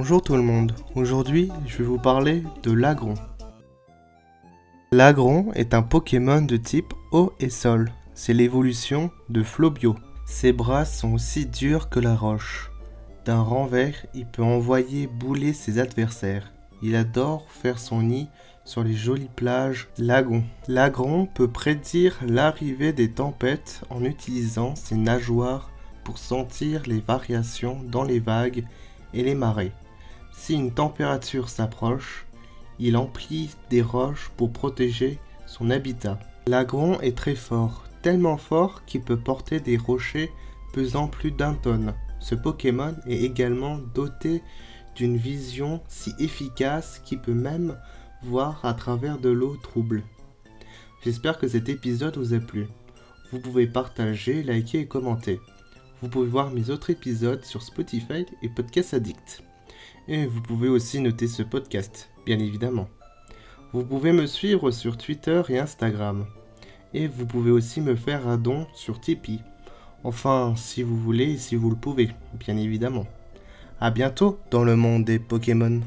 Bonjour tout le monde, aujourd'hui je vais vous parler de l'agron. L'agron est un Pokémon de type eau et sol, c'est l'évolution de Flobio. Ses bras sont aussi durs que la roche. D'un renvers, il peut envoyer bouler ses adversaires. Il adore faire son nid sur les jolies plages lagons. L'agron peut prédire l'arrivée des tempêtes en utilisant ses nageoires pour sentir les variations dans les vagues et les marées. Si une température s'approche, il emplit des roches pour protéger son habitat. L'agron est très fort, tellement fort qu'il peut porter des rochers pesant plus d'un tonne. Ce Pokémon est également doté d'une vision si efficace qu'il peut même voir à travers de l'eau trouble. J'espère que cet épisode vous a plu. Vous pouvez partager, liker et commenter. Vous pouvez voir mes autres épisodes sur Spotify et Podcast Addict. Et vous pouvez aussi noter ce podcast, bien évidemment. Vous pouvez me suivre sur Twitter et Instagram. Et vous pouvez aussi me faire un don sur Tipeee. Enfin, si vous voulez et si vous le pouvez, bien évidemment. A bientôt dans le monde des Pokémon.